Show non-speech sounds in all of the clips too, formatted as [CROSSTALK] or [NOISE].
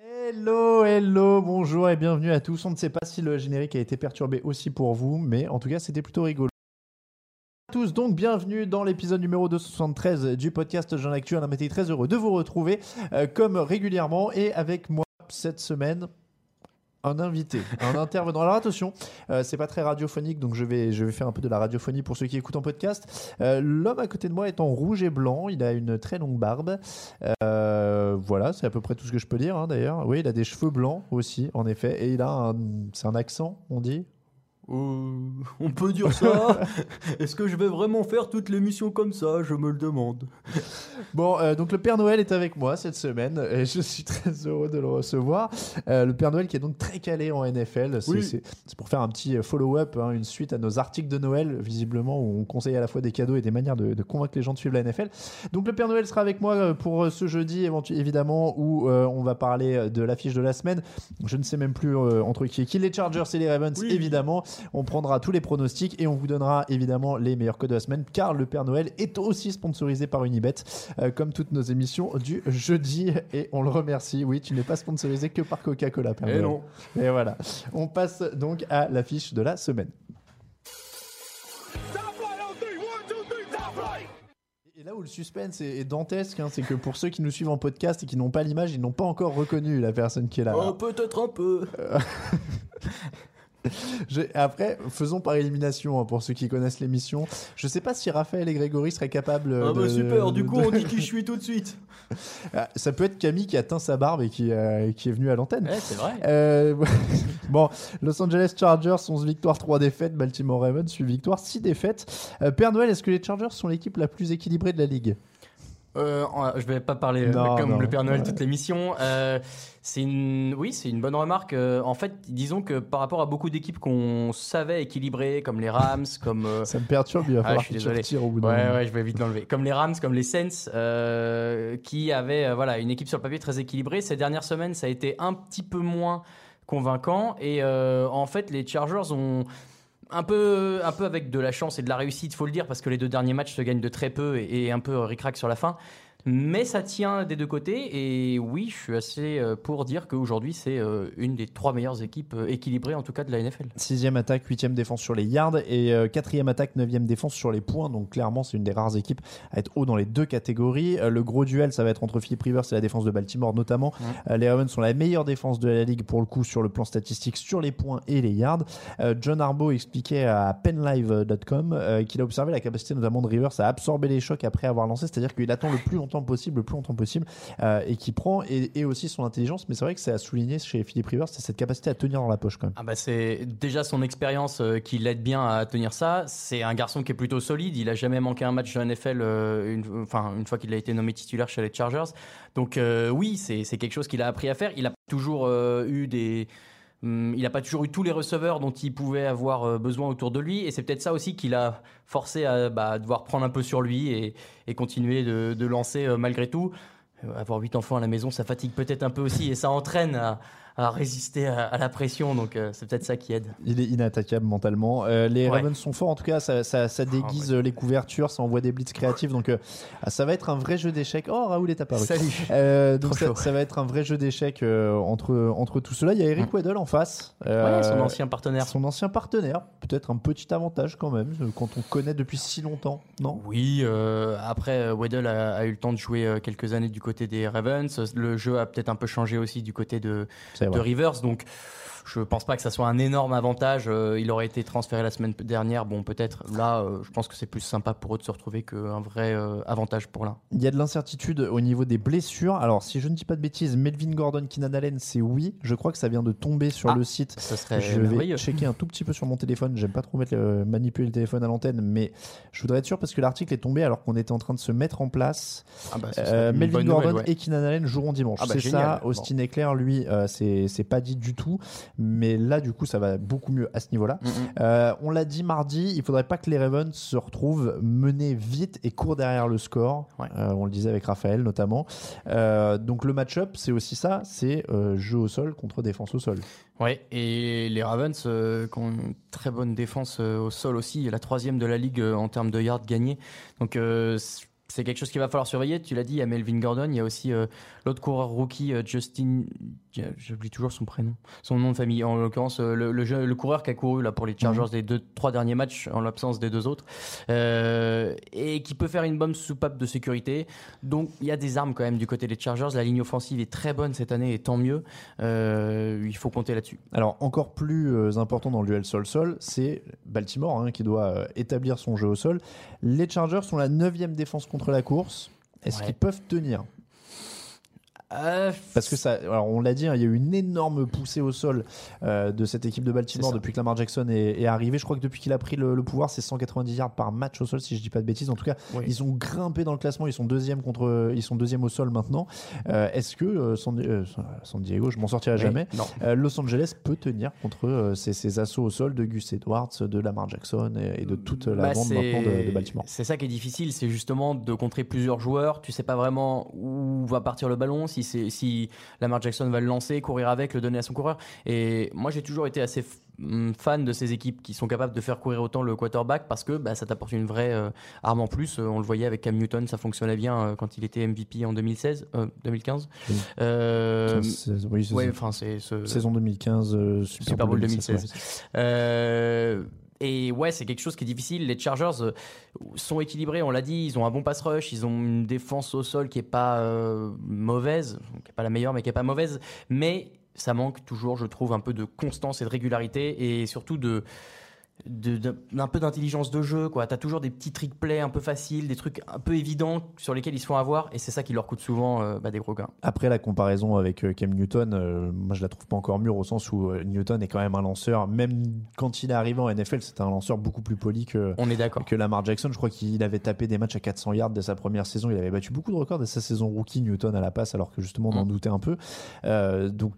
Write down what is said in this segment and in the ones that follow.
Hello, hello, bonjour et bienvenue à tous. On ne sait pas si le générique a été perturbé aussi pour vous, mais en tout cas, c'était plutôt rigolo. tous, donc bienvenue dans l'épisode numéro 273 du podcast Jean Actu. On a été très heureux de vous retrouver euh, comme régulièrement et avec moi cette semaine un invité, un [LAUGHS] intervenant. Alors attention, euh, c'est pas très radiophonique, donc je vais, je vais faire un peu de la radiophonie pour ceux qui écoutent en podcast. Euh, L'homme à côté de moi est en rouge et blanc, il a une très longue barbe. Euh, voilà, c'est à peu près tout ce que je peux dire hein, d'ailleurs. Oui, il a des cheveux blancs aussi, en effet, et il a un, c'est un accent, on dit? Euh, on peut dire ça [LAUGHS] Est-ce que je vais vraiment faire toute l'émission comme ça? Je me le demande. Bon, euh, donc le Père Noël est avec moi cette semaine et je suis très heureux de le recevoir. Euh, le Père Noël qui est donc très calé en NFL. C'est Oui. c'est- c'est pour faire un petit follow-up, hein, une suite à nos articles de Noël, visiblement, où on conseille à la fois des cadeaux et des manières de, de convaincre les gens de suivre la NFL. Donc le Père Noël sera avec moi pour ce jeudi, évidemment, où on va parler de l'affiche de la semaine. Je ne sais même plus entre qui et qui, les Chargers et les Ravens, Oui. évidemment. On prendra tous les pronostics et on vous donnera évidemment les meilleurs codes de la semaine, car le Père Noël est aussi sponsorisé par Unibet, euh, comme toutes nos émissions du jeudi. Et on le remercie. Oui, tu n'es pas sponsorisé que par Coca-Cola, Père Eh Noël. non. Et voilà. On passe donc à l'affiche de la semaine. Et là où le suspense est, est dantesque, hein, c'est que pour ceux qui nous suivent en podcast et qui n'ont pas l'image, ils n'ont pas encore reconnu la personne qui est là. Oh, peut-être un peu. [LAUGHS] [LAUGHS] Après, faisons par élimination hein, pour ceux qui connaissent l'émission. Je sais pas si Raphaël et Grégory seraient capables. Ah de, bah super, du de- coup on dit qui je suis tout de suite. [LAUGHS] Ah, Ça peut être Camille qui a teint sa barbe et qui, euh, qui est venu à l'antenne. Eh, c'est vrai. Euh, [LAUGHS] bon, Los Angeles Chargers, 11 victoires, 3 défaites. Baltimore Ravens, 8 victoires, 6 défaites. Euh, Père Noël, est-ce que les Chargers sont l'équipe la plus équilibrée de la ligue? Euh, je vais pas parler euh, Non, comme non. le Père Noël toute l'émission. Euh, c'est une, oui, c'est une bonne remarque. Euh, en fait, disons que par rapport à beaucoup d'équipes qu'on savait équilibrées, comme les Rams, [LAUGHS] comme euh, Ça me perturbe, il va Ah, je suis que tu désolé. retires au bout d'un Ouais, moment. ouais, je vais vite l'enlever. Comme les Rams, comme les Saints, qui avaient voilà, une équipe sur le papier très équilibrée. Ces dernières semaines, ça a été un petit peu moins convaincant. Et en fait, les Chargers ont un peu, un peu avec de la chance et de la réussite, faut le dire, parce que les deux derniers matchs se gagnent de très peu et, un peu ric-rac sur la fin. Mais ça tient des deux côtés. Et oui, je suis assez euh, pour dire qu'aujourd'hui, c'est euh, une des trois meilleures équipes euh, équilibrées, en tout cas, de la NFL. Sixième attaque, huitième défense sur les yards et quatrième attaque, neuvième défense sur les points. Donc clairement, c'est une des rares équipes à être haut dans les deux catégories. Le gros duel, ça va être entre Philip Rivers et la défense de Baltimore notamment. Euh, les Ravens sont la meilleure défense de la ligue pour le coup sur le plan statistique sur les points et les yards. John Harbaugh expliquait à penlive.com qu'il a observé la capacité notamment de Rivers à absorber les chocs après avoir lancé, c'est-à-dire qu'il attend le plus longtemps possible, le plus longtemps possible, euh, et qui prend et, aussi son intelligence. Mais c'est vrai que c'est à souligner chez Philip Rivers, c'est cette capacité à tenir dans la poche quand même. Ah bah c'est déjà son expérience euh, qui l'aide bien à tenir ça. C'est un garçon qui est plutôt solide. Il a jamais manqué un match de NFL, euh, une, enfin une fois qu'il a été nommé titulaire chez les Chargers. Donc oui, c'est quelque chose qu'il a appris à faire. Il a toujours eu des Hum, il n'a pas toujours eu tous les receveurs dont il pouvait avoir euh, besoin autour de lui. Et c'est peut-être ça aussi qui l'a forcé à bah, devoir prendre un peu sur lui et, continuer de, lancer euh, malgré tout. Euh, avoir huit enfants à la maison, ça fatigue peut-être un peu aussi et ça entraîne à résister à, à la pression, donc euh, c'est peut-être ça qui aide. Il est inattaquable mentalement. Euh, les Ouais. Ravens sont forts, en tout cas, ça, ça, ça déguise euh, les couvertures, ça envoie des blitz créatifs. Donc, euh, ah, ça va être un vrai jeu d'échecs. Oh, Raoul est apparu. Salut. [LAUGHS] Donc ça, va être un vrai jeu d'échecs entre, entre tout cela. Il y a Eric Mm. Weddle en face. Ouais, son ancien partenaire. Son ancien partenaire. Peut-être un petit avantage quand même, quand on connaît depuis si longtemps, non? Oui, après, Weddle a, a eu le temps de jouer quelques années du côté des Ravens. Le jeu a peut-être un peu changé aussi du côté de, de. Rivers, donc je pense pas que ça soit un énorme avantage. Euh, il aurait été transféré la semaine dernière, bon peut-être. Là, euh, je pense que c'est plus sympa pour eux de se retrouver qu'un vrai euh, avantage pour l'un. Il y a de l'incertitude au niveau des blessures. Alors, si je ne dis pas de bêtises, Melvin Gordon, Keenan Allen, c'est oui. Je crois que ça vient de tomber sur Ah, le site. Ça serait Je vais checker un tout petit peu sur mon téléphone. J'aime pas trop mettre le- manipuler le téléphone à l'antenne, mais je voudrais être sûr parce que l'article est tombé alors qu'on était en train de se mettre en place. Ah bah, Euh, Melvin Gordon nouvelle, ouais. et Keenan Allen joueront dimanche. Ah bah, c'est ça. Austin Eckler, lui, euh, c'est pas dit du tout. Mais là, du coup, ça va beaucoup mieux à ce niveau-là. Mm, mm. Euh, on l'a dit mardi, il faudrait pas que les Ravens se retrouvent menés vite et courent derrière le score. Ouais. Euh, on le disait avec Raphaël notamment. Euh, donc le match-up, c'est aussi ça, c'est jeu au sol contre défense au sol. Ouais, et les Ravens qui ont une très bonne défense au sol aussi, la troisième de la ligue en termes de yards gagnés. Donc c'est quelque chose qu'il va falloir surveiller. Tu l'as dit, il y a Melvin Gordon, il y a aussi euh, l'autre coureur rookie, euh, Justin, j'oublie toujours son prénom, son nom de famille. En l'occurrence, euh, le, le, jeu- le coureur qui a couru là pour les Chargers Mhm. des deux, trois derniers matchs en l'absence des deux autres, et qui peut faire une bonne soupape de sécurité. Donc il y a des armes quand même du côté des Chargers. La ligne offensive est très bonne cette année, et tant mieux. Il faut compter là-dessus. Alors encore plus important dans le duel sol-sol, c'est Baltimore hein, qui doit établir son jeu au sol. Les Chargers sont la neuvième défense contre la course. Est-ce Ouais. qu'ils peuvent tenir? Euh, Parce que ça, alors on l'a dit, hein, il y a eu une énorme poussée au sol euh, de cette équipe de Baltimore depuis que Lamar Jackson est, est arrivé. Je crois que depuis qu'il a pris le, le pouvoir, c'est 190 yards par match au sol, si je dis pas de bêtises. En tout cas, Oui. ils ont grimpé dans le classement. Ils sont deuxième contre, ils sont deuxième au sol maintenant. Euh, Est-ce que San, San Diego, je m'en sortirai oui, jamais. Los Angeles peut tenir contre ces, ces assauts au sol de Gus Edwards, de Lamar Jackson et, et de toute la Bah, bande maintenant de, de Baltimore. C'est ça qui est difficile, c'est justement de contrer plusieurs joueurs. Tu sais pas vraiment où va partir le ballon, si c'est si Lamar Jackson va le lancer, courir avec, le donner à son coureur. Et moi, j'ai toujours été assez hum, fan de ces équipes qui sont capables de faire courir autant le quarterback parce que bah, ça t'apporte une vraie euh, arme en plus. Euh, on le voyait avec Cam Newton, ça fonctionnait bien euh, quand il était MVP en 2016, euh, 2015. Oui. Euh, C'est- oui, ouais, ce- Saison 2015, euh, Super, Bowl 2016. 2016. Euh, et ouais, c'est quelque chose qui est difficile. Les Chargers euh, sont équilibrés, on l'a dit. Ils ont un bon pass rush, ils ont une défense au sol qui est pas euh, mauvaise, qui est pas la meilleure, mais qui est pas mauvaise. Mais ça manque toujours, je trouve, un peu de constance et de régularité, et surtout de de- d'un peu d'intelligence de jeu quoi t'as toujours des petits trick plays un peu faciles des trucs un peu évidents sur lesquels ils se font avoir et c'est ça qui leur coûte souvent euh, bah, des gros gains Après la comparaison avec euh, Cam Newton, euh, moi je la trouve pas encore mûre au sens où Newton est quand même un lanceur. Même quand il est arrivé en NFL, c'était un lanceur beaucoup plus poli que, on est d'accord que Lamar Jackson. Je crois qu'il avait tapé des matchs à 400 yards dès sa première saison. Il avait battu beaucoup de records dès sa saison rookie Newton à la passe, alors que justement on en Mm. doutait un peu. Donc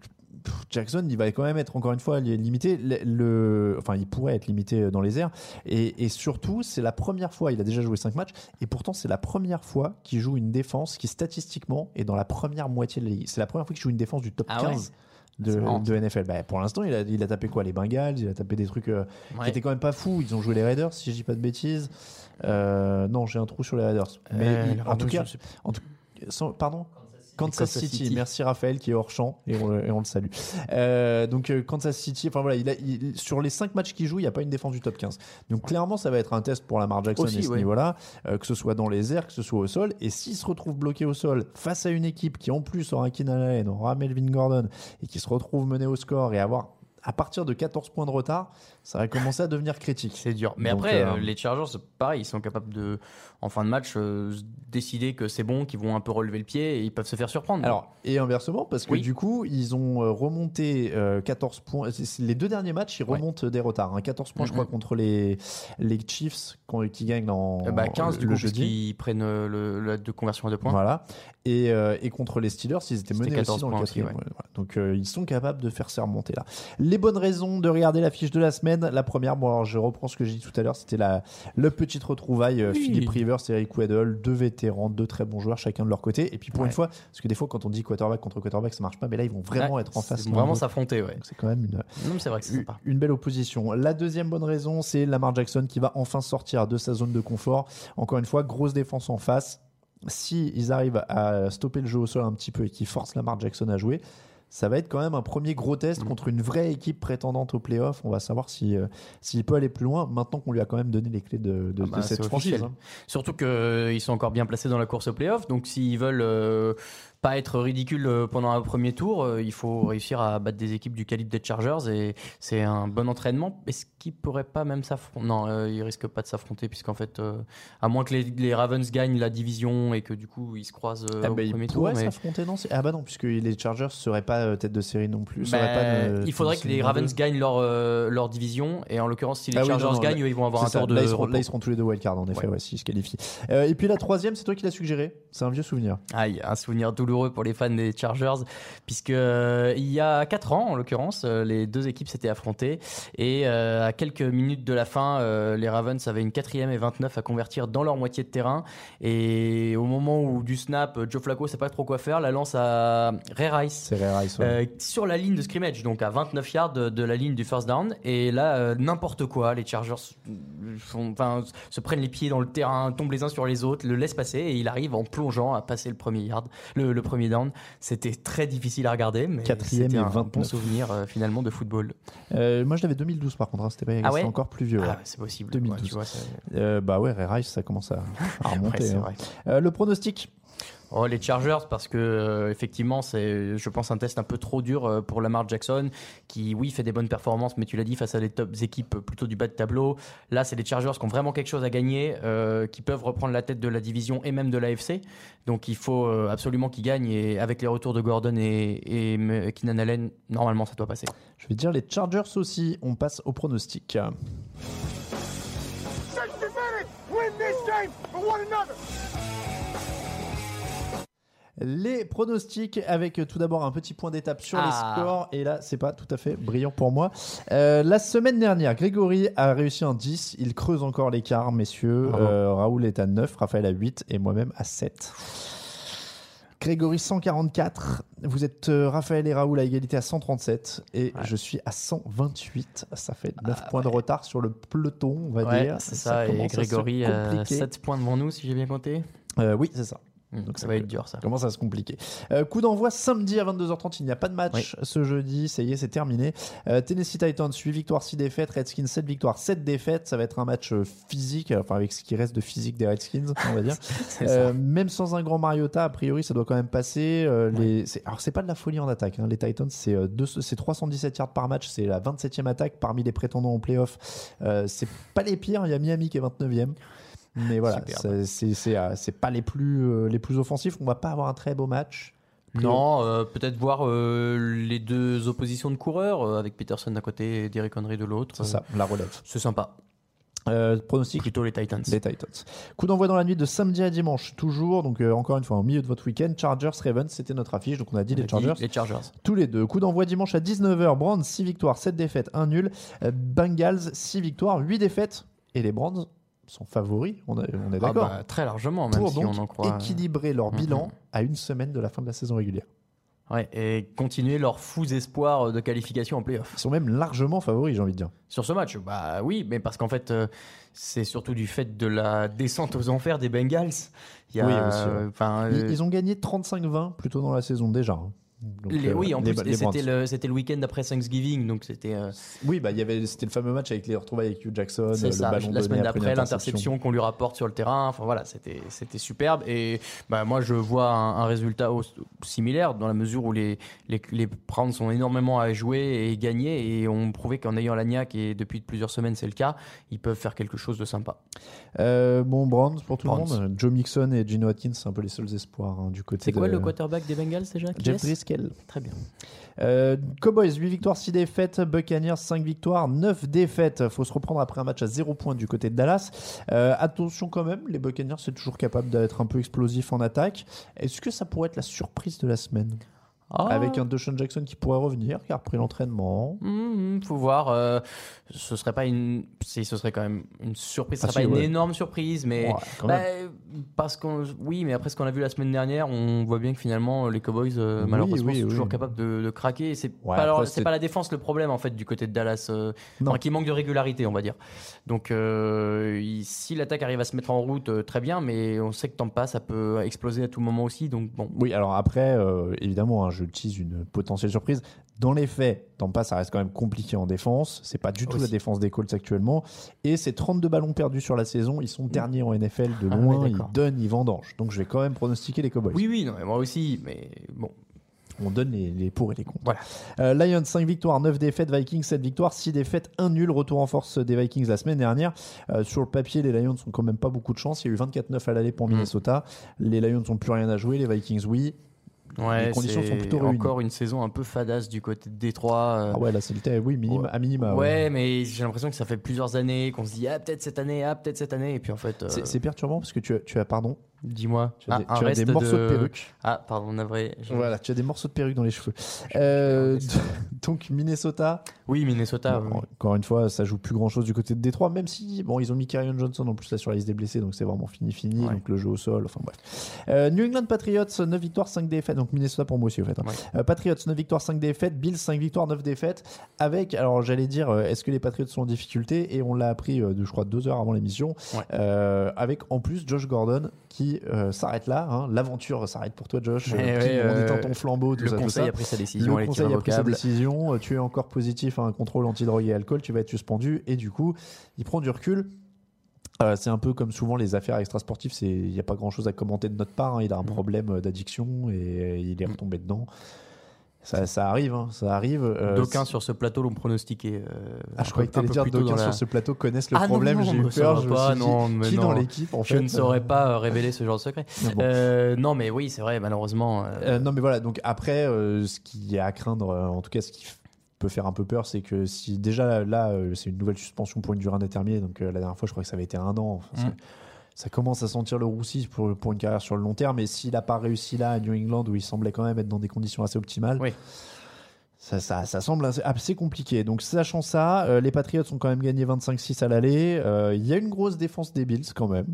Jackson, il va quand même être encore une fois li- limité. Le, le- enfin, il pourrait être limité dans les airs. Et, et surtout, c'est la première fois. Il a déjà joué 5 matchs. Et pourtant, c'est la première fois qu'il joue une défense qui statistiquement est dans la première moitié de la ligue. C'est la première fois qu'il joue une défense du top Ah ouais 15. De, de NFL. Bah, pour l'instant, il a, il a tapé quoi Les Bengals, il a tapé des trucs euh, Ouais. qui étaient quand même pas fous. Ils ont joué les Raiders, si je dis pas de bêtises. Euh, non, j'ai un trou sur les Raiders. Mais Euh, il- en tout cas, je sais en tout- sans- pardon? Kansas, Kansas City. City. merci Raphaël qui est hors champ et on, le- et on le salue. Euh, donc euh, Kansas City, enfin voilà, il a, il- sur les 5 matchs qu'il joue, il n'y a pas une défense du top 15. Donc clairement, ça va être un test pour Lamar Jackson Aussi, à ce ouais. niveau-là, euh, que ce soit dans les airs, que ce soit au sol. Et s'il se retrouve bloqué au sol face à une équipe qui en plus aura Keenan Allen, aura Melvin Gordon et qui se retrouve mené au score et avoir à partir de 14 points de retard, ça va commencer à devenir critique. C'est dur. Mais Donc, après, euh, euh, les Chargers, pareil, ils sont capables de, en fin de match, euh, décider que c'est bon, qu'ils vont un peu relever le pied et ils peuvent se faire surprendre. Alors, et inversement, parce que Oui. du coup, ils ont remonté euh, 14 points. Les deux derniers matchs, ils Ouais. remontent des retards. hein. 14 points, je crois, contre les, les Chiefs qu'on- qui gagnent en, Euh, bah, 15 le, du le coup, jeudi. puisqu'ils prennent le, la de conversion à deux points. Voilà. Et, et contre les Steelers, ils étaient menés 14 aussi dans le points aussi, quatrième. ouais. Ouais, voilà. Donc, ils sont capables de faire ces remontées-là. Les bonnes raisons de regarder la fiche de la semaine. La première, bon alors je reprends ce que j'ai dit tout à l'heure, c'était la le petite retrouvaille euh, Oui. Philippe Rivers, Eric Weddle, deux vétérans, deux très bons joueurs chacun de leur côté. Et puis pour Ouais. une fois, parce que des fois quand on dit quarterback contre quarterback, ça marche pas, mais là ils vont vraiment Ouais, être en face. c'est l'un Vraiment s'affronter, ouais. C'est quand même une, Non, vrai que une belle opposition. La deuxième bonne raison, c'est Lamar Jackson qui va enfin sortir de sa zone de confort. Encore une fois, grosse défense en face. Si ils arrivent à stopper le jeu au sol un petit peu et qu'ils forcent Lamar Jackson à jouer, ça va être quand même un premier gros Mm. test contre une vraie équipe prétendante au playoff. On va savoir si, euh, s'il peut aller plus loin maintenant qu'on lui a quand même donné les clés de, de- Ah bah, de cette franchise. hein. Surtout qu'ils sont encore bien placés dans la course au playoff. Donc s'ils veulent euh, pas être ridicules euh, pendant un premier tour, euh, il faut réussir à battre des équipes du calibre des Chargers. Et c'est un bon entraînement. Est-ce qu'ils pourraient pas même s'affronter? Non, euh, ils risquent pas de s'affronter puisqu'en fait, euh, à moins que les, les Ravens gagnent la division et que du coup ils se croisent euh, Ah au bah, ils premier tour. mais- s'affronter, non Ah bah non, puisque les Chargers seraient pas tête de série non plus. Bah, pas de- il faudrait que les Ravens gagnent leur, leur division et en l'occurrence si les Ah oui, non, Chargers non, gagnent là- ils vont avoir un ça. tour de là, ils seront, là, ils seront tous les deux wildcard, en effet, Ouais. ouais, s'ils se qualifient. Et puis la troisième, c'est toi qui l'as suggéré. C'est un vieux souvenir. Aïe, un souvenir douloureux pour les fans des Chargers, puisque euh, il y a 4 ans, en l'occurrence, euh, les deux équipes s'étaient affrontées et euh, à quelques minutes de la fin, les Ravens avaient une quatrième et 29 à convertir dans leur moitié de terrain et au moment où du snap, Joe Flacco sait pas trop quoi faire, la lance à Ray Rice. C'est Ray Rice. ouais. sur la ligne de scrimmage, donc à 29 yards de, la ligne du first down. Et là, n'importe quoi, les Chargers enfin, se prennent les pieds dans le terrain, tombent les uns sur les autres, le laissent passer et il arrive en plongeant à passer le premier yard, le, le premier down. C'était très difficile à regarder, mais Quatrième c'était et un bon 29. souvenir euh, finalement de football. Euh, moi, je l'avais 2012 par contre. hein, C'était pas Ah ouais encore plus vieux. Ah, c'est possible. 2012. Ouais, tu vois, ça- Euh, bah ouais, Ray Rice, ça commence à, [LAUGHS] remonter. hein. Euh, le pronostic Oh, les Chargers, parce que euh, effectivement, c'est, je pense, un test un peu trop dur euh, pour Lamar Jackson, qui, oui, fait des bonnes performances, mais tu l'as dit, face à des top équipes plutôt du bas de tableau. Là, c'est les Chargers qui ont vraiment quelque chose à gagner, euh, qui peuvent reprendre la tête de la division et même de l'AFC. Donc, il faut euh, absolument qu'ils gagnent. Et avec les retours de Gordon et, et Keenan Allen, normalement, ça doit passer. Je vais dire les Chargers aussi. On passe au pronostic. Les pronostics avec euh, tout d'abord un petit point d'étape sur les Ah. scores. Et là, c'est pas tout à fait brillant pour moi. Euh, la semaine dernière, Grégory a réussi un 10. Il creuse encore l'écart, messieurs. Euh, Raoul est à 9, Raphaël à 8 et moi-même à 7. Grégory 144. Vous êtes euh, Raphaël et Raoul à égalité à 137 et Ouais. je suis à 128. Ça fait 9 Ah, points de retard sur le peloton, on va Ouais, dire. c'est ça. et à se Grégory, compliquer. 7 points devant nous, si j'ai bien compté. Euh, oui, c'est ça. Donc, Donc, ça va être dur, ça. Commence à se compliquer. Euh, coup d'envoi samedi à 22h30. Il n'y a pas de match ce jeudi. Ça y est, c'est terminé. Euh, Tennessee Titans 8 victoires, 6 défaites. Redskins 7 victoires, 7 défaites. Ça va être un match euh, physique, enfin avec ce qui reste de physique des Redskins, on va dire. [LAUGHS] Euh, même sans un grand Mariota, a priori, ça doit quand même passer. Euh, les... c'est- Alors, c'est pas de la folie en attaque. hein. Les Titans, c'est euh, deux- c'est 317 yards par match. C'est la 27e attaque parmi les prétendants au playoff. Euh, c'est pas les pires. Il y a Miami qui est 29e. Mais voilà, c'est- c'est, euh, c'est pas les plus, euh, les plus offensifs. On va pas avoir un très beau match. Non, euh, peut-être voir euh, les deux oppositions de coureurs, euh, avec Peterson d'un côté et Derrick Henry de l'autre. C'est ça, la relève. C'est sympa. Pronostic Plutôt les Titans. Les Titans. Coup d'envoi dans la nuit de samedi à dimanche, toujours. Donc, encore une fois, au milieu de votre week-end. Chargers, Ravens, c'était notre affiche. Donc, on a dit On les a dit Chargers. Les Chargers. Tous les deux. Coup d'envoi dimanche à 19h. Brands, 6 victoires, 7 défaites, 1 nul. Bengals, 6 victoires, 8 défaites. Et les Brands sont favoris. On, a- on est Ah d'accord. bah, très largement, même Pour si donc on en croit. équilibrer leur Mhm. bilan à une semaine de la fin de la saison régulière. Ouais, et continuer leurs fous espoirs de qualification en playoff. Ils sont même largement favoris, j'ai envie de dire. Sur ce match, bah oui, mais parce qu'en fait, euh, c'est surtout du fait de la descente aux enfers des Bengals. Il y a, Oui, aussi, ouais. euh, Ils, euh, ils ont gagné 35-20 plus tôt dans la saison déjà. hein. Donc, les- euh, oui, en les- plus, c'était le, week-end après Thanksgiving, donc c'était. euh, Oui, bah, il y avait, c'était le fameux match avec les retrouvailles avec Hugh Jackson, le ça, ballon la semaine d'après, interception. l'interception qu'on lui rapporte sur le terrain. Enfin voilà, c'était c'était superbe. Et bah, moi, je vois un, un résultat au- similaire dans la mesure où les, les, les Browns ont énormément à jouer et gagner et ont prouvé qu'en ayant l'agnac, et depuis plusieurs semaines c'est le cas, ils peuvent faire quelque chose de sympa. Euh, bon, Browns pour tout Browns. le monde. Joe Mixon et Gino Atkins, c'est un peu les seuls espoirs hein, du côté C'est quoi de- le quarterback des Bengals déjà qui Jeff Très bien. Euh, Cowboys, 8 victoires, 6 défaites. Buccaneers, 5 victoires, 9 défaites. faut se reprendre après un match à 0 points du côté de Dallas. Euh, attention quand même, les Buccaneers, c'est toujours capable d'être un peu explosif en attaque. Est-ce que ça pourrait être la surprise de la semaine? Ah. avec un Deshaun Jackson qui pourrait revenir, qui a repris l'entraînement. Hum, faut voir. euh, ce serait pas une, si ce serait quand même une surprise. Ce Ah, serait si, pas une énorme surprise, mais Ouais, bah, parce qu'on, oui, mais après ce qu'on a vu la semaine dernière, on voit bien que finalement les Cowboys, euh, Oui, malheureusement, oui, sont oui. toujours capables de, de craquer. C'est Ouais, pas, leur- c'est pas la défense le problème en fait du côté de Dallas, euh, Non. enfin, qui manque de régularité, on va dire. Donc, euh, si l'attaque arrive à se mettre en route, euh, très bien, mais on sait que Tampa, ça peut exploser à tout moment aussi. Donc bon, Oui, alors après, euh, évidemment, hein, je tease une potentielle surprise. Dans les faits, Tampa, ça reste quand même compliqué en défense. C'est pas du tout Aussi. la défense des Colts actuellement. Et c'est 32 ballons perdus sur la saison. Ils sont derniers en NFL de Ah loin. ouais, ils donnent, ils vendangent. Donc je vais quand même pronostiquer les Cowboys. oui, oui, non, moi aussi, mais bon. On donne les, les pour et les contre. Voilà. Euh, Lions 5 victoires, 9 défaites, Vikings 7 victoires, 6 défaites, 1 nul, retour en force des Vikings la semaine dernière. Euh, sur le papier, les Lions ont quand même pas beaucoup de chance. Il y a eu 24-9 à l'aller pour Mm. Minnesota. Les Lions n'ont plus rien à jouer, les Vikings oui. Ouais, Les conditions sont plutôt réunies. encore une saison un peu fadasse du côté de Détroit. euh, Ah ouais, là c'est le oui, minima, Ouais. à minima. ouais, mais j'ai l'impression que ça fait plusieurs années qu'on se dit ah peut-être cette année, ah peut-être cette année, et puis en fait, euh, C'est c'est perturbant parce que tu as, tu as pardon, dis-moi, tu as Ah, des, un tu as reste des morceaux de, de perruque. Ah pardon, navré. Voilà, tu as des morceaux de perruque dans les cheveux. Euh, [LAUGHS] donc Minnesota, Oui, Minnesota. bon, oui. encore une fois, ça joue plus grand chose du côté de Détroit, même si bon, ils ont mis Kerryon Johnson en plus là sur la liste des blessés, donc c'est vraiment fini, fini. Ouais. Donc le jeu au sol, enfin bref. Euh, New England Patriots, 9 victoires, 5 défaites. Donc Minnesota pour moi aussi, au fait. hein. Ouais. Euh, Patriots, 9 victoires, 5 défaites. Bills, 5 victoires, 9 défaites. Avec, alors j'allais dire, est-ce que les Patriots sont en difficulté? Et on l'a appris, de, je crois, deux heures avant l'émission. Ouais. Avec en plus Josh Gordon qui euh, s'arrête là. hein. L'aventure s'arrête pour toi, Josh. Ouais, Euh, ouais, on euh, éteint ton flambeau, tout Le ça, tout conseil ça. a pris sa décision, Le conseil a pris sa décision. euh, Tu es encore positif à un contrôle antidrogue et alcool. Tu vas être suspendu. Et du coup, il prend du recul. Euh, c'est un peu comme souvent les affaires extrasportives, il n'y a pas grand chose à commenter de notre part. hein. Il a un Mm. problème d'addiction et il est Mm. retombé dedans. Ça, ça arrive, hein, ça arrive. euh, D'aucuns sur ce plateau l'ont pronostiqué. euh, Ah, je croyais que tu allais dire d'aucuns dans sur la- ce plateau connaissent le Ah non, problème. non, J'ai eu peur. Je me suis dit, non, mais qui non. dans l'équipe en Je fait ne saurais pas euh, révéler ce genre de secret. Ah bon. Euh, non, mais oui, c'est vrai, malheureusement. euh, Euh, non, mais voilà. Donc après, euh, ce qui est à craindre, euh, en tout cas, ce qui peut faire un peu peur, c'est que si déjà là, euh, c'est une nouvelle suspension pour une durée indéterminée. Donc euh, la dernière fois, je crois que ça avait été un an. Enfin, Mm. Ça commence à sentir le roussi pour, pour une carrière sur le long terme. Et s'il n'a pas réussi là à New England, où il semblait quand même être dans des conditions assez optimales, Oui. ça, ça, ça semble assez, compliqué. Donc sachant ça, euh, les Patriots ont quand même gagné 25-6 à l'aller. Euh, Il y a une grosse défense des Bills quand même.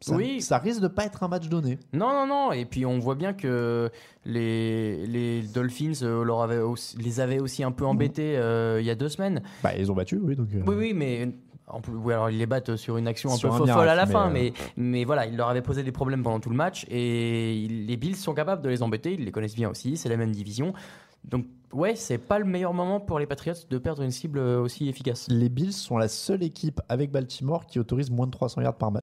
Ça, Oui. ça risque de pas être un match donné. Non, non, non. Et puis on voit bien que les, les Dolphins euh, leur avaient aussi- les avaient aussi un peu embêtés euh, il y a deux semaines. Bah, ils ont battu, oui. Donc, euh, Oui, oui, mais en plus, oui, alors ils les battent sur une action un Sur peu un fo- miracle, folle à la mais, fin, euh, mais, mais voilà, ils leur avaient posé des problèmes pendant tout le match et ils- les Bills sont capables de les embêter. Ils les connaissent bien aussi, c'est la même division. Donc, ouais, c'est pas le meilleur moment pour les Patriots de perdre une cible aussi efficace. Les Bills sont la seule équipe avec Baltimore qui autorise moins de 300 yards par match.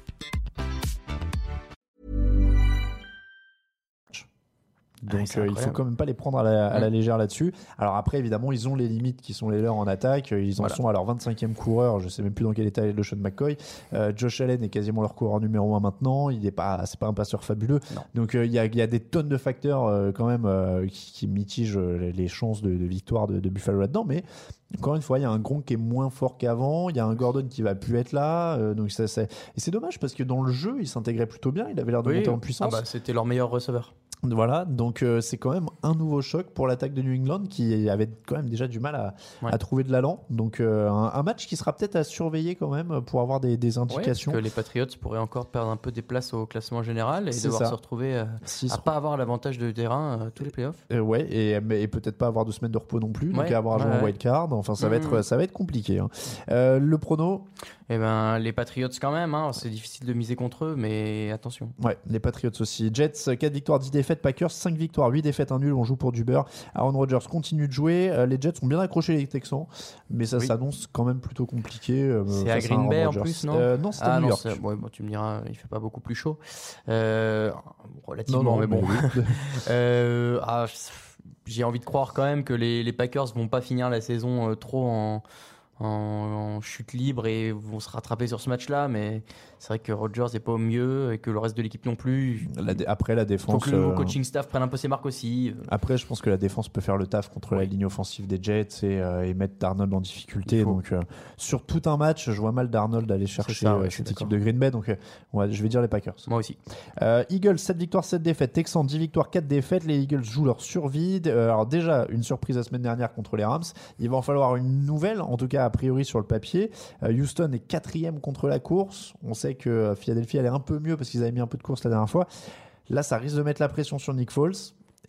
Donc c'est euh, il faut quand même pas les prendre à la, à la Mm. légère là-dessus. Alors après, évidemment, ils ont les limites qui sont les leurs en attaque. Ils en Voilà. sont à leur 25e coureur. Je sais même plus dans quel état est le Sean McCoy. Euh, Josh Allen est quasiment leur coureur numéro 1 maintenant. Il n'est pas, c'est pas un passeur fabuleux. Non. Donc euh, il y, a, il y a des tonnes de facteurs euh, quand même euh, qui, qui mitigent euh, les- chances de, de victoire de, de Buffalo là-dedans. Mais encore une fois, il y a un Gronk qui est moins fort qu'avant. Il y a un Gordon qui va plus être là. Euh, donc ça, ça- et c'est dommage parce que dans le jeu, il s'intégrait plutôt bien. Il avait l'air de Oui. monter en Ah puissance. bah, c'était leur meilleur receveur. Voilà, donc euh, c'est quand même un nouveau choc pour l'attaque de New England qui avait quand même déjà du mal à, Ouais. à trouver de l'allant. Donc euh, un, un match qui sera peut-être à surveiller quand même pour avoir des, des Ouais, parce indications. que les Patriots pourraient encore perdre un peu des places au classement général et devoir ça. se retrouver euh, à pas avoir l'avantage de terrain tous les playoffs. Ouais, et, et peut-être pas avoir deux semaines de repos non plus, donc Ouais, avoir à jouer en ouais. wildcard. Enfin, ça va, Mhm. être, ça va être compliqué. hein. Le prono, Eh ben, les Patriots quand même, hein, c'est difficile de miser contre eux, mais attention. ouais, les Patriots aussi. Jets, 4 victoires, 10 défaites. Packers, 5 victoires, 8 défaites, un nul. On joue pour du beurre. Aaron Rodgers continue de jouer. Euh, les Jets ont bien accroché les Texans, mais ça Oui. s'annonce quand même plutôt compliqué. euh, C'est à Green Bay en plus, non Euh, Non, c'était à Ah New non, York. c'est- ouais, bon, tu me diras, il fait pas beaucoup plus chaud. Euh, relativement, Non, non, mais bon. oui. [LAUGHS] Euh, ah, j'ai envie de croire quand même que les, les Packers vont pas finir la saison trop en, en, en chute libre et vont se rattraper sur ce match-là, mais c'est vrai que Rodgers n'est pas au mieux et que le reste de l'équipe non plus. La après, la faut défense. que le euh, coaching staff prenne un peu ses marques aussi. Après, je pense que la défense peut faire le taf contre la ligne offensive des Jets et, euh, et mettre Darnold en difficulté. Donc, euh, sur tout un match, je vois mal Darnold aller chercher ça, ouais, cette équipe de Green Bay. Donc, ouais, je vais dire les Packers. Moi aussi. Euh, Eagles, 7 victoires, 7 défaites. Texans, 10 victoires, 4 défaites. Les Eagles jouent leur survie. Alors, déjà, une surprise la semaine dernière contre les Rams. Il va en falloir une nouvelle, en tout cas, priori, sur le papier. Euh, Houston est quatrième contre la course. On sait que euh, Philadelphie allait un peu mieux parce qu'ils avaient mis un peu de course la dernière fois. Là, ça risque de mettre la pression sur Nick Foles.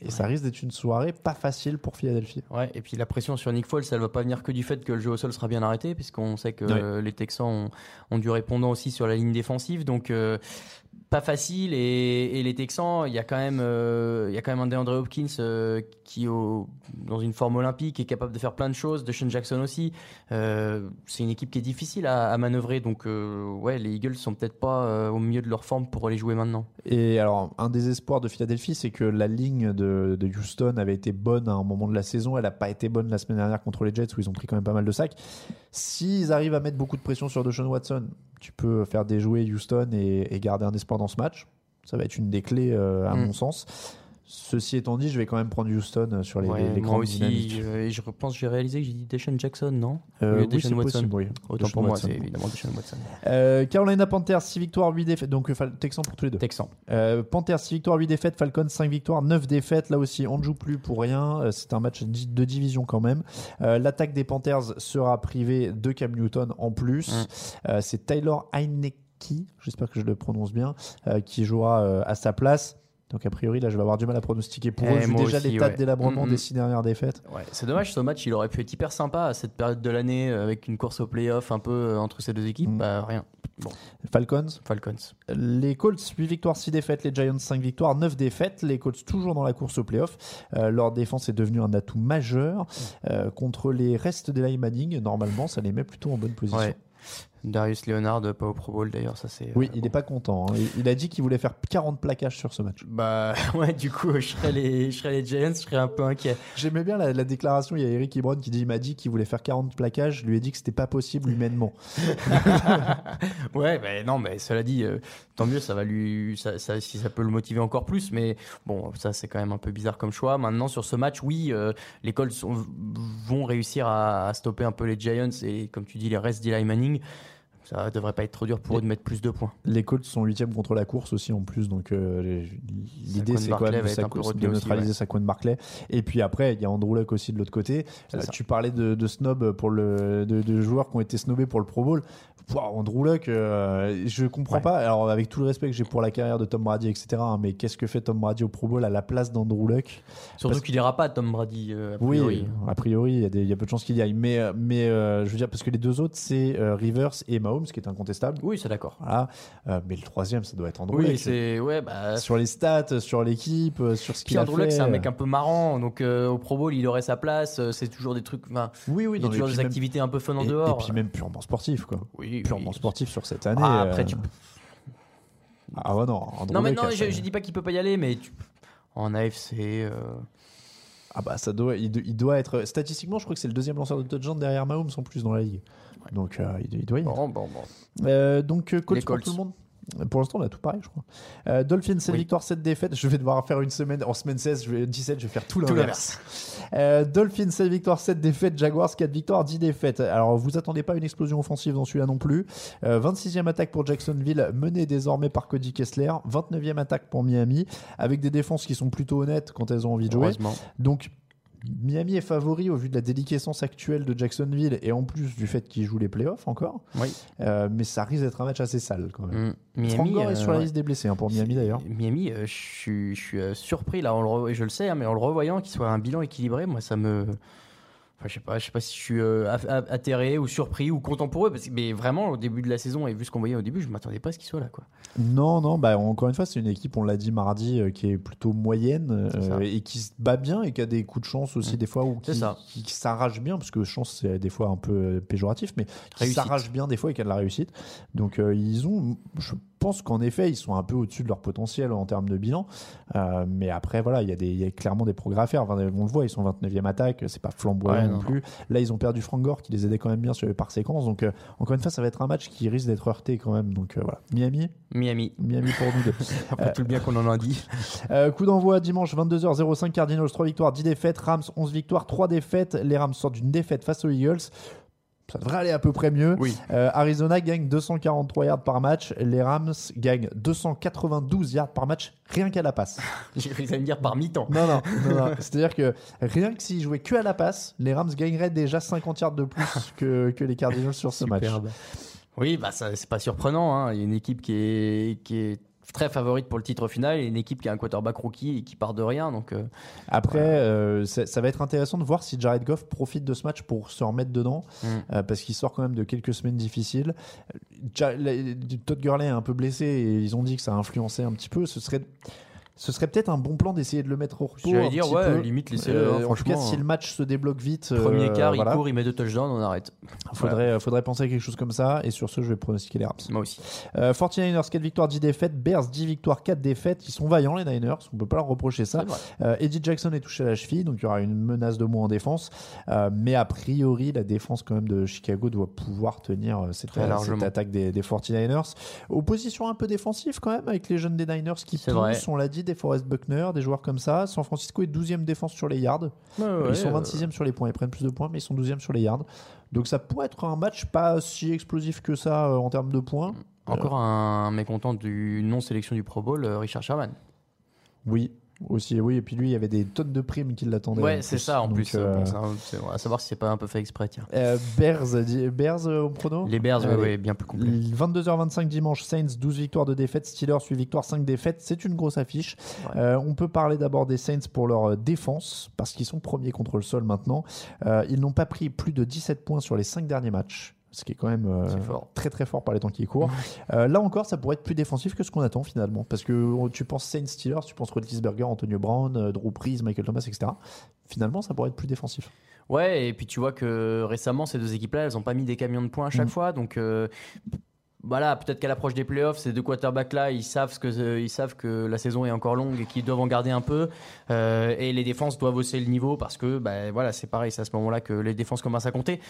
Et ça risque d'être une soirée pas facile pour Philadelphie. Ouais, et puis la pression sur Nick Foles, elle va pas venir que du fait que le jeu au sol sera bien arrêté, puisqu'on sait que Ouais. les Texans ont, ont du répondant aussi sur la ligne défensive, donc euh, pas facile. Et, les Texans, il y a quand même, euh, il y a quand même un DeAndre Hopkins euh, qui au- dans une forme olympique, est capable de faire plein de choses. DeShaun Jackson aussi. Euh, c'est une équipe qui est difficile à, manœuvrer, donc euh, ouais, les Eagles sont peut-être pas au milieu de leur forme pour aller jouer maintenant. Et alors, un des espoirs de Philadelphie, c'est que la ligne de, de Houston avait été bonne à un moment de la saison. Elle n'a pas été bonne la semaine dernière contre les Jets où ils ont pris quand même pas mal de sacs. S'ils arrivent à mettre beaucoup de pression sur Deshaun Watson, tu peux faire déjouer Houston et, et garder un espoir dans ce match. Ça va être une des clés, euh, à Mm. mon sens. Ceci étant dit, je vais quand même prendre Houston euh, sur les, Ouais, les, les grandes aussi, dynamiques. euh, je pense que j'ai réalisé que j'ai dit DeShaun Jackson, non Euh, oui, Watson. possible, oui. Autant Deshaun pour moi, c'est évidemment Deshaun Watson. Euh, Carolina Panthers, 6 victoires, 8 défaites. Donc, euh, Texans pour tous les deux. Texan. Panthers 6 victoires, 8 défaites, Falcons 5 victoires, 9 défaites. Là aussi, on ne joue plus pour rien. C'est un match de division quand même. L'attaque des Panthers sera privée de Cam Newton en plus. Mm. C'est Taylor Heineke, j'espère que je le prononce bien, euh, qui jouera euh, à sa place. Donc a priori, là, je vais avoir du mal à pronostiquer pour Eh, eux, vu déjà l'état ouais. de délabrement Mm, mm. des 6 dernières défaites. Ouais, c'est dommage, ce match, il aurait pu être hyper sympa à cette période de l'année euh, avec une course au playoff un peu euh, entre ces deux équipes. Mm. Bah, rien. Falcons, Falcons. Les Colts, 8 victoires, 6 défaites. Les Giants, 5 victoires, 9 défaites. Les Colts, toujours dans la course au playoff. Euh, leur défense est devenue un atout majeur. Euh, contre les restes des Manning, normalement, ça les met plutôt en bonne position. Ouais. Darius Leonard, pas au Pro Bowl d'ailleurs, ça c'est. Oui, euh, il bon. n'est pas content. hein. Il, il a dit qu'il voulait faire 40 plaquages sur ce match. Bah, [LAUGHS] ouais, du coup, je serais les, je serais les Giants, je serais un peu inquiet. J'aimais bien la, la déclaration. Il y a Eric Ebron qui dit, il m'a dit qu'il voulait faire 40 plaquages. Je lui ai dit que c'était pas possible humainement. [LAUGHS] Ouais, mais non, mais cela dit, euh, tant mieux, ça va lui, ça, ça- si ça peut le motiver encore plus. Mais bon, ça c'est quand même un peu bizarre comme choix. Maintenant, sur ce match, oui, euh, les Colts vont réussir à, à stopper un peu les Giants et, comme tu dis, les restes d'Eli Manning. Ça devrait pas être trop dur pour eux de mettre plus de points. Les Colts sont 8 contre la course aussi en plus. Donc euh, l'idée, c'est quand même retenu de aussi, neutraliser ouais. Saquon Barclay. Et puis après, il y a Andrew Luck aussi de l'autre côté. Euh, tu parlais de, de snob pour le, de, de joueurs qui ont été snobés pour le Pro Bowl. Pouah, Andrew Luck, euh, je comprends Ouais. pas. Alors, avec tout le respect que j'ai pour la carrière de Tom Brady, etc., hein, mais qu'est-ce que fait Tom Brady au Pro Bowl à la place d'Andrew Luck? Surtout Parce- qu'il ira pas, Tom Brady. euh, a Oui, priori. a priori, il y, a y peu de chances qu'il y aille. Mais, euh, mais euh, je veux dire, parce que les deux autres, c'est euh, Rivers et Mahomes, qui est incontestable. Oui, c'est d'accord. Voilà. Euh, mais le troisième, ça doit être Andrew Oui, c'est ouais, bah. Sur les stats, sur l'équipe, euh, sur ce qu'il a Andrew fait. Luck, c'est un mec un peu marrant, donc euh, au Pro Bowl, il aurait sa place. euh, C'est toujours des trucs. enfin, Oui, oui, il y a toujours des même- activités un peu fun en et, dehors. et puis même purement sportif, quoi. oui, Purement oui. sportif sur cette année. Ah, après, euh, tu Ah ouais, non. Andrew Non, mais Luck non, je, je dis pas qu'il peut pas y aller, mais tu- en AFC. euh, Ah bah ça doit, il, do- il doit être statistiquement, je crois que c'est le deuxième lanceur de touchdown derrière Mahomes en plus dans la ligue. Donc euh, il, il doit y être. Bon, bon, bon. Euh, donc euh, Les pour Colts. tout le monde. Pour l'instant, on a tout pareil, je crois. Euh, Dolphins, 7 Oui. victoires, 7 défaites. Je vais devoir faire une semaine. En semaine 16, je vais, 17, je vais faire tout Tout l'inverse. Euh, Dolphins, 7 victoires, 7 défaites. Jaguars, 4 victoires, 10 défaites. Alors, vous attendez pas une explosion offensive dans celui-là non plus. Euh, 26e attaque pour Jacksonville, menée désormais par Cody Kessler. 29e attaque pour Miami, avec des défenses qui sont plutôt honnêtes quand elles ont envie de jouer. Heureusement. Donc, Miami est favori au vu de la déliquescence actuelle de Jacksonville et en plus du fait qu'ils jouent les playoffs encore. Oui. Euh, mais ça risque d'être un match assez sale quand même. Mm. Miami, est euh, sur la ouais. liste des blessés hein, pour Miami d'ailleurs. Miami, euh, je suis, euh, surpris là, on le re- et je le sais, hein, mais en le revoyant, qu'il soit un bilan équilibré, moi ça me. Enfin, je sais pas, je sais pas si je suis euh, atterré ou surpris ou content pour eux, parce que, mais vraiment au début de la saison et vu ce qu'on voyait au début, je m'attendais pas à ce qu'ils soient là, quoi. Non, non, bah encore une fois, c'est une équipe, on l'a dit mardi, euh, qui est plutôt moyenne euh, et qui se bat bien et qui a des coups de chance aussi Mm. des fois ou qui, ça. qui, qui s'arrache bien, parce que chance c'est des fois un peu euh, péjoratif, mais qui s'arrache bien des fois et qui a de la réussite. Donc ils ont, je pense qu'en effet, ils sont un peu au-dessus de leur potentiel en termes de bilan. Euh, mais après, voilà, il y, a des- il y a clairement des progrès à faire. Enfin, on le voit, ils sont 29e attaque, c'est pas flamboyant Ouais, non, non, plus. Là, ils ont perdu Frank Gore qui les aidait quand même bien sur les par séquence. Donc euh, encore une fois, ça va être un match qui risque d'être heurté quand même. Donc euh, voilà, Miami, Miami, Miami pour nous deux. [LAUGHS] après tout le bien qu'on en a dit. Coup d'envoi dimanche 22h05 Cardinals 3 victoires 10 défaites Rams 11 victoires 3 défaites les Rams sortent d'une défaite face aux Eagles ça devrait aller à peu près mieux Oui. Euh, Arizona gagne 243 yards par match les Rams gagnent 292 yards par match rien qu'à la passe [LAUGHS] allait me dire par mi-temps. non non, non, non. [LAUGHS] c'est à dire que rien que s'ils jouaient que à la passe les Rams gagneraient déjà 50 yards de plus [LAUGHS] que, que les Cardinals sur ce match. Oui, bah c'est pas surprenant. hein. Il y a une équipe qui est, qui est très favorite pour le titre final et une équipe qui a un quarterback rookie et qui part de rien. Donc, euh, Après, euh, ça, ça va être intéressant de voir si Jared Goff profite de ce match pour se remettre dedans, Mm. euh, parce qu'il sort quand même de quelques semaines difficiles. Ja- la- Todd Gurley est un peu blessé et ils ont dit que ça a influencé un petit peu. Ce serait, ce serait peut-être un bon plan d'essayer de le mettre au repos. J'allais dire, ouais, peu. limite, laissez-le, Euh, hein, en tout cas, si le match se débloque vite, premier euh, quart, voilà, il court, il met deux touchdowns, on arrête. faudrait, faudrait penser à quelque chose comme ça. Et sur ce, je vais pronostiquer les Rams. Moi aussi. Euh, 49ers, 4 victoires, 10 défaites. Bears, 10 victoires, 4 défaites. Ils sont vaillants, les Niners. On peut pas leur reprocher ça. Euh, Eddie Jackson est touché à la cheville, donc il y aura une menace de moins en défense. Euh, mais a priori, la défense quand même de Chicago doit pouvoir tenir euh, cette, euh, cette attaque des, des 49ers. Opposition un peu défensive quand même, avec les jeunes des Niners qui poussent, on l'a dit, des Forrest Buckner, des joueurs comme ça. San Francisco est 12e défense sur les yards. ils sont 26e sur les points, ils prennent plus de points, mais ils sont 12e sur les yards. Donc ça pourrait être un match pas si explosif que ça euh, en termes de points. Encore un mécontent du non-sélection du Pro Bowl, euh, Richard Sherman. Oui, aussi, oui. Et puis lui, il y avait des tonnes de primes qui l'attendaient. Ouais, c'est ça en Donc, plus. euh, Bon, c'est- à savoir si c'est pas un peu fait exprès, tiens. Euh, Bears, dit- Bears euh, au prono Les Bears, ouais, Allez. ouais, bien plus complet. 22h25 dimanche, Saints 12 victoires de défaites, Steelers 8 victoires 5 défaites, c'est une grosse affiche. Ouais. Euh, on peut parler d'abord des Saints pour leur euh, défense, parce qu'ils sont premiers contre le sol maintenant. Euh, ils n'ont pas pris plus de 17 points sur les 5 derniers matchs. Ce qui est quand même euh, fort. très très fort par les temps qui courent. Euh, là encore, ça pourrait être plus défensif que ce qu'on attend finalement. Parce que tu penses Saints Steelers, tu penses Roethlisberger, Antonio Brown, euh, Drew Brees, Michael Thomas, etc. Finalement, ça pourrait être plus défensif. Ouais, et puis tu vois que récemment, ces deux équipes-là, elles ont pas mis des camions de points à chaque Mm. fois. Donc euh, voilà, peut-être qu'à l'approche des playoffs, ces deux quarterbacks-là, ils savent, ce que, ils savent que la saison est encore longue et qu'ils doivent en garder un peu. Et les défenses doivent hausser le niveau parce que bah, voilà, c'est pareil, c'est à ce moment-là que les défenses commencent à compter.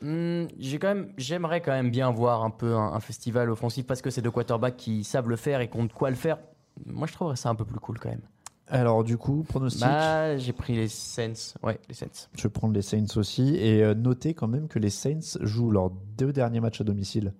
Hmm, j'ai quand même, j'aimerais quand même bien voir un peu un, un festival offensif parce que c'est deux quarterbacks qui savent le faire et qui ont de quoi le faire. Moi, je trouverais ça un peu plus cool quand même. Alors du coup, pronostic, Bah, j'ai pris les Saints. Ouais, les Saints. je vais prendre les Saints aussi. Et euh, notez quand même que les Saints jouent leurs deux derniers matchs à domicile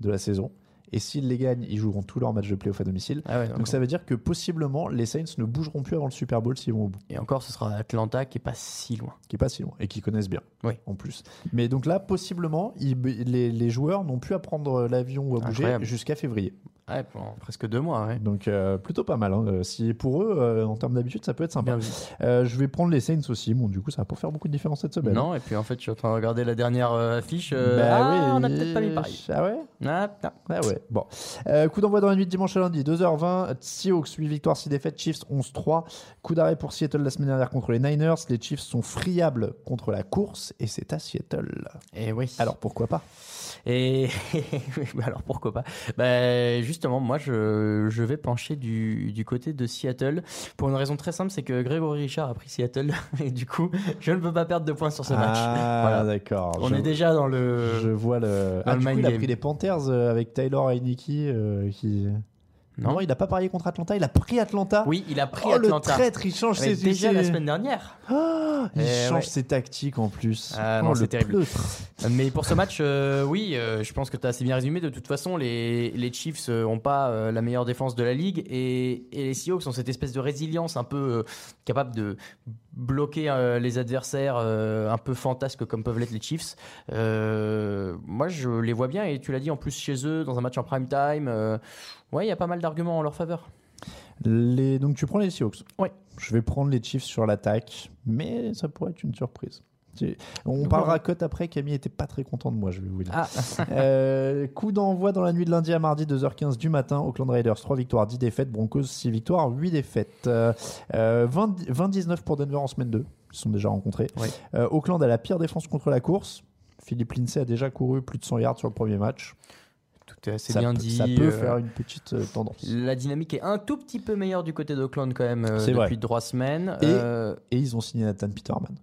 de la saison. Et s'ils les gagnent, ils joueront tous leurs matchs de playoff à domicile. Ah ouais, Donc ça veut dire que possiblement les Saints ne bougeront plus avant le Super Bowl s'ils vont au bout, Et encore, ce sera Atlanta qui est pas si loin. qui est pas si loin et qui connaissent bien Oui. en plus. Mais donc là, possiblement, ils- les, les joueurs n'ont plus à prendre l'avion ou à bouger jusqu'à février. Ouais, pendant presque deux mois, ouais. Donc euh, plutôt pas mal. hein. Euh, Si pour eux, euh, en termes d'habitude, ça peut être sympa. Euh, je vais prendre les Saints aussi. Bon, du coup, ça va pas faire beaucoup de différence cette semaine. Non, et puis en fait, je suis en train de regarder la dernière euh, affiche. euh, Bah ah, oui. on a peut-être pas mis pareil. Ah ouais? Ah. Ah ouais, bon. Euh, coup d'envoi dans la nuit de dimanche à lundi, 2h20. Seahawks, 8 victoires, 6 défaites. Chiefs, 11-3. Coup d'arrêt pour Seattle la semaine dernière contre les Niners. Les Chiefs sont friables contre la course et c'est à Seattle. Et oui. Alors pourquoi pas? Et [LAUGHS] bah alors pourquoi pas? Bah, Justement, moi je, je vais pencher du, du côté de Seattle pour une raison très simple c'est que Grégory Richard a pris Seattle [LAUGHS] et du coup je ne peux pas perdre de points sur ce match. Ah, Voilà. d'accord. On Je- est déjà dans le. Je vois le. Ah, le du coup, mind il a pris les Panthers euh, avec Tyler Heineke euh, qui. Non. il a pas parié contre Atlanta, il a pris Atlanta. Oui, il a pris Oh, le Atlanta. traître, il change Mais ses déjà la semaine dernière. Ah, il Eh change ouais. ses tactiques en plus. Ah, Oh, non, le c'est terrible. pleutre. Mais pour ce match, euh, oui, euh, je pense que tu as assez bien résumé. De toute façon, les, les Chiefs n'ont pas euh, la meilleure défense de la ligue et, et les Seahawks ont cette espèce de résilience un peu capable de bloquer euh, les adversaires euh, un peu fantasques comme peuvent l'être les Chiefs. Euh, moi, je les vois bien et tu l'as dit en plus chez eux, dans un match en prime time. ouais, il y a pas mal d'arguments en leur faveur. Les... Donc tu prends les Seahawks. Ouais. Je vais prendre les Chiefs sur l'attaque, mais ça pourrait être une surprise. On Ouais. parlera cote après. Camille était pas très content de moi, je vais vous dire. Ah, [LAUGHS] Euh, coup d'envoi dans la nuit de lundi à mardi, 2h15 du matin. Oakland Raiders, 3 victoires, 10 défaites. Broncos, 6 victoires, 8 défaites. Euh, euh, 20 20-19 pour Denver en semaine 2. Ils se sont déjà rencontrés. Ouais. Euh, Oakland a la pire défense contre la course. Philippe Lindsay a déjà couru plus de 100 yards sur le premier match. tout est assez ça bien peut, dit. Ça peut euh, faire une petite euh, tendance. La dynamique est un tout petit peu meilleure du côté d'Oakland quand même euh, depuis vrai. trois semaines. Et- Euh, Et ils ont signé Nathan Peterman.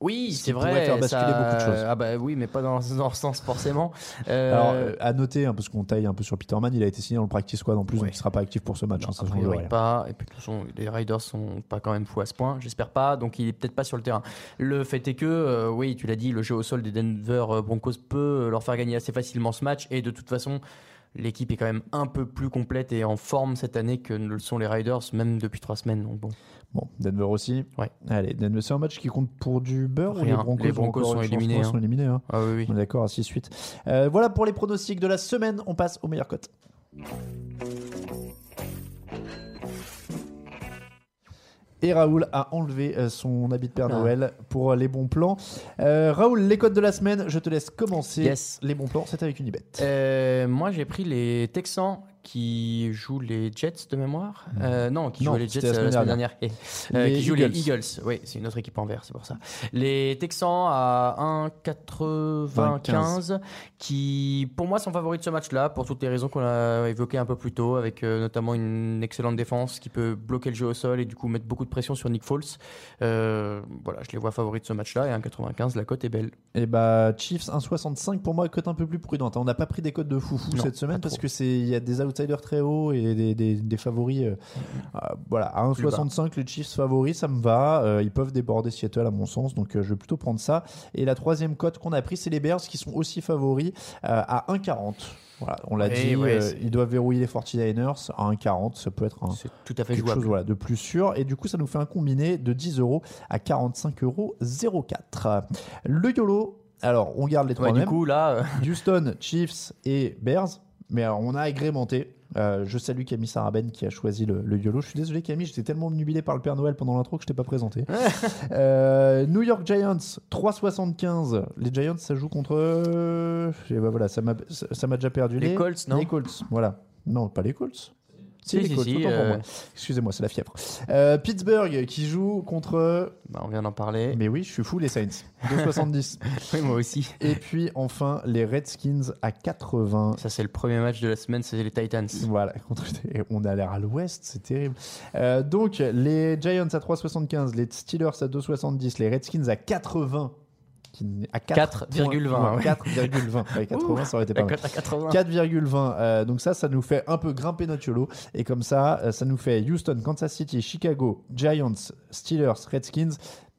Oui, c'est pourrait vrai. faire basculer ça- beaucoup de choses. Ah bah oui, mais pas dans, [LAUGHS] dans ce sens forcément. Euh, Alors, euh, à noter, hein, parce qu'on taille un peu sur Peterman, il a été signé dans le practice squad en plus, Ouais. donc il sera pas actif pour ce match. non, hein, ça priori pas. Et puis de toute façon, les Riders sont pas quand même fous à ce point. J'espère pas. Donc il est peut-être pas sur le terrain. Le fait est que, euh, oui, tu l'as dit, le jeu au sol des Denver euh, Broncos peut leur faire gagner assez facilement ce match. Et de toute façon. L'équipe est quand même un peu plus complète et en forme cette année que ne le sont les Riders, même depuis trois semaines. Donc bon, Bon, Denver aussi. Ouais. Allez, Denver, c'est un match qui compte pour du beurre ou les. Broncos, Les Broncos sont une chance éliminés, hein. sont éliminés. hein. ah oui, oui. On est d'accord, à 6-8. Euh, voilà pour les pronostics de la semaine. On passe aux meilleures cotes. Et Raoul a enlevé euh, son habit de Père Ah. Noël pour euh, les bons plans. Euh, Raoul, les cotes de la semaine, je te laisse commencer. Yes. Les bons plans, c'est avec Unibet. Euh, moi, j'ai pris les Texans qui jouent les Jets de mémoire. Euh, non, qui jouent les Jets la la semaine dernière. Et, qui Eagles. les Eagles. Oui, c'est une autre équipe en vert, c'est pour ça. Les Texans à 1,95 qui, pour moi, sont favoris de ce match-là pour toutes les raisons qu'on a évoquées un peu plus tôt, avec euh, notamment une excellente défense qui peut bloquer le jeu au sol et du coup mettre beaucoup de pression sur Nick Foles. Euh, voilà, je les vois favoris de ce match-là et 1,95, la cote est belle. Et bah Chiefs 1,65 pour moi, cote un peu plus prudente. On n'a pas pris des cotes de foufou Non, cette semaine parce que c'est il y a des outsiders très hauts et des, des- des favoris. euh, voilà, à Plus bas. 1,65 les Chiefs favoris, ça me va. Euh, ils peuvent déborder Seattle à mon sens, donc euh, je vais plutôt prendre ça. Et la troisième cote qu'on a pris, c'est les Bears qui sont aussi favoris à 1,40. Voilà, on l'a dit, ouais, euh, ils doivent verrouiller les 49ers à 1,40. Ça peut être un, C'est tout à fait quelque jouable. chose voilà, de plus sûr. Et du coup, ça nous fait un combiné de 10 euros à 45 euros 04. Le YOLO, alors on garde les trois du mêmes. coup, là, euh, [LAUGHS] Houston, Chiefs et Bears. Mais alors, on a agrémenté. Euh, je salue Camille Saraben qui a choisi le, le YOLO. Je suis désolé Camille, j'étais tellement nubilé par le Père Noël pendant l'intro que je t'ai pas présenté. [LAUGHS] Euh, New York Giants 3,75. Les Giants, ça joue contre. euh, et ben voilà, ça m'a ça ça m'a déjà perdu. Les Colts, non? Les Colts, voilà. Non, pas les Colts. Si, les si, Colts, si, autant pour euh, moi. Excusez-moi, c'est la fièvre. Euh, Pittsburgh qui joue contre. bah, on vient d'en parler. Mais oui, je suis fou, les Saints. 2,70. [LAUGHS] Oui, moi aussi. Et puis enfin, les Redskins à 80. Ça, c'est le premier match de la semaine, c'est les Titans. Voilà, [LAUGHS] contre- et on a l'air à l'ouest, c'est terrible. Euh, donc, les Giants à 3,75, les Steelers à 2,70, les Redskins à 80. À 4,20, points. ouais. 4,20. Ouais, 80, ça aurait été pas mal. cote à 80. 4,20. Euh, donc ça, ça nous fait un peu grimper notre YOLO. Et comme ça, euh, ça nous fait Houston, Kansas City, Chicago, Giants, Steelers, Redskins,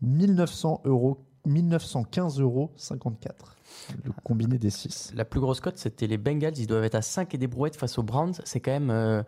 1900 euros, 1915 euros 54. Le combiné des 6. La plus grosse cote, c'était les Bengals. Ils doivent être à 5 et des brouettes face aux Browns. C'est quand même euh,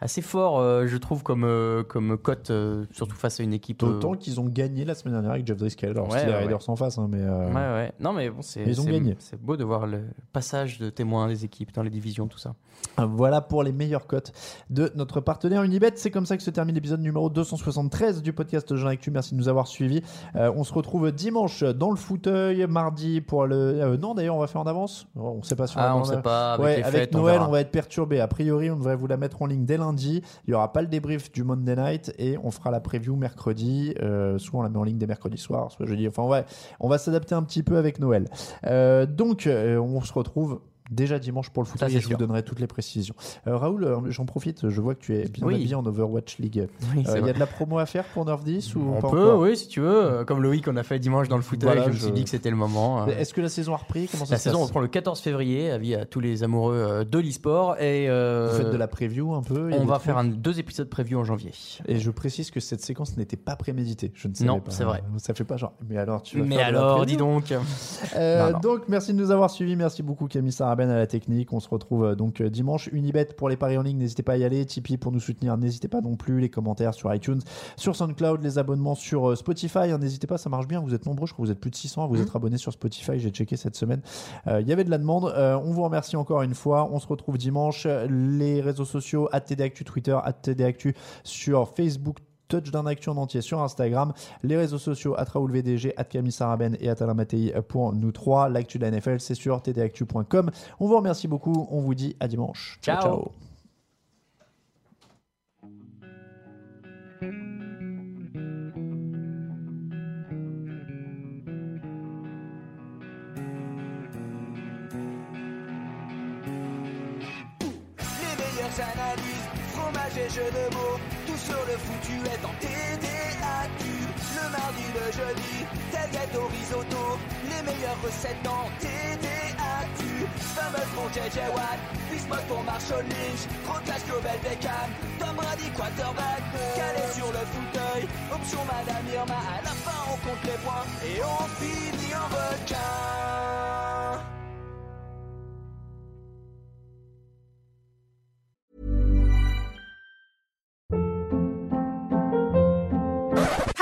assez fort, euh, je trouve, comme, euh, comme cote, euh, surtout face à une équipe. D'autant qu'ils ont gagné la semaine dernière avec Jeff Driscoll. Alors, Ouais, ouais, Raiders en face, hein, mais. Ouais, ouais. Non, mais bon, c'est. Ils ont gagné. C'est beau de voir le passage de témoins des équipes dans les divisions, tout ça. Voilà pour les meilleures cotes de notre partenaire Unibet. C'est comme ça que se termine l'épisode numéro 273 du podcast Jean Actu. Merci de nous avoir suivis. On se retrouve dimanche dans le fauteuil, mardi pour le. non, d'ailleurs, on va faire en avance. On ne sait pas si Ah, va on en sait pas. Avec les fêtes, on Noël, verra. on, va être perturbé. A priori, on devrait vous la mettre en ligne dès lundi. Il n'y aura pas le débrief du Monday Night et on fera la preview mercredi. Euh, soit on la met en ligne dès mercredi soir, soit jeudi. Enfin, ouais, on va s'adapter un petit peu avec Noël. Euh, donc, euh, on se retrouve déjà dimanche pour le Ça, c'est et je vous donnerai toutes les précisions. Euh, Raoul, euh, j'en profite, je vois que tu es bien Oui. habillé en Overwatch League. Oui, Euh, Il y a de la promo à faire pour Nerf 10 ou On pas peut, oui, si tu veux. Comme Loïc, on a fait dimanche dans le fauteuil, Voilà, je me je- suis dit que c'était le moment. Est-ce que la saison a repris? Comment ça La se saison reprend le 14 février, avis à tous les amoureux de l'e-sport. Et euh, Vous faites de la preview un peu on va faire un, deux épisodes preview en janvier. Et je précise que cette séquence n'était pas préméditée. Je ne savais Non, pas. c'est vrai. Ça fait pas genre. Mais alors, tu vas Mais faire alors, dis donc. Non, non. Donc, merci de nous avoir suivis. Merci beaucoup, Camille À la technique. On se retrouve euh, donc euh, dimanche. Unibet pour les paris en ligne, n'hésitez pas à y aller. Tipeee pour nous soutenir, n'hésitez pas non plus. Les commentaires sur iTunes, sur SoundCloud, les abonnements sur euh, Spotify. hein, n'hésitez pas, ça marche bien. Vous êtes nombreux, je crois que vous êtes plus de 600 à vous Mhm. être abonnés sur Spotify. J'ai checké cette semaine. Euh, Il y avait de la demande. Euh, on vous remercie encore une fois. On se retrouve dimanche. Les réseaux sociaux, @tdactu Twitter, @tdactu sur Facebook. Touchdown Actu en entier sur Instagram, les réseaux sociaux at Raoul VDG, at Camille Saraben et at Alain Mattei pour nous trois. L'actu de la NFL, c'est sur tdactu.com. On vous remercie beaucoup. On vous dit à dimanche. ciao. Ciao. analyses, fromage et jeux de tout sur le foutu est en TDAQ. Le mardi, le jeudi, tel gâteau risotto, les meilleures recettes en TDAQ. Fameux pour JJ Watt, Bismuth pour Marshall Lynch, Rocklash Global Beckham, Tom Brady quarterback, calé sur le fauteuil, option Madame Irma, à la fin on compte les points et on finit en requin.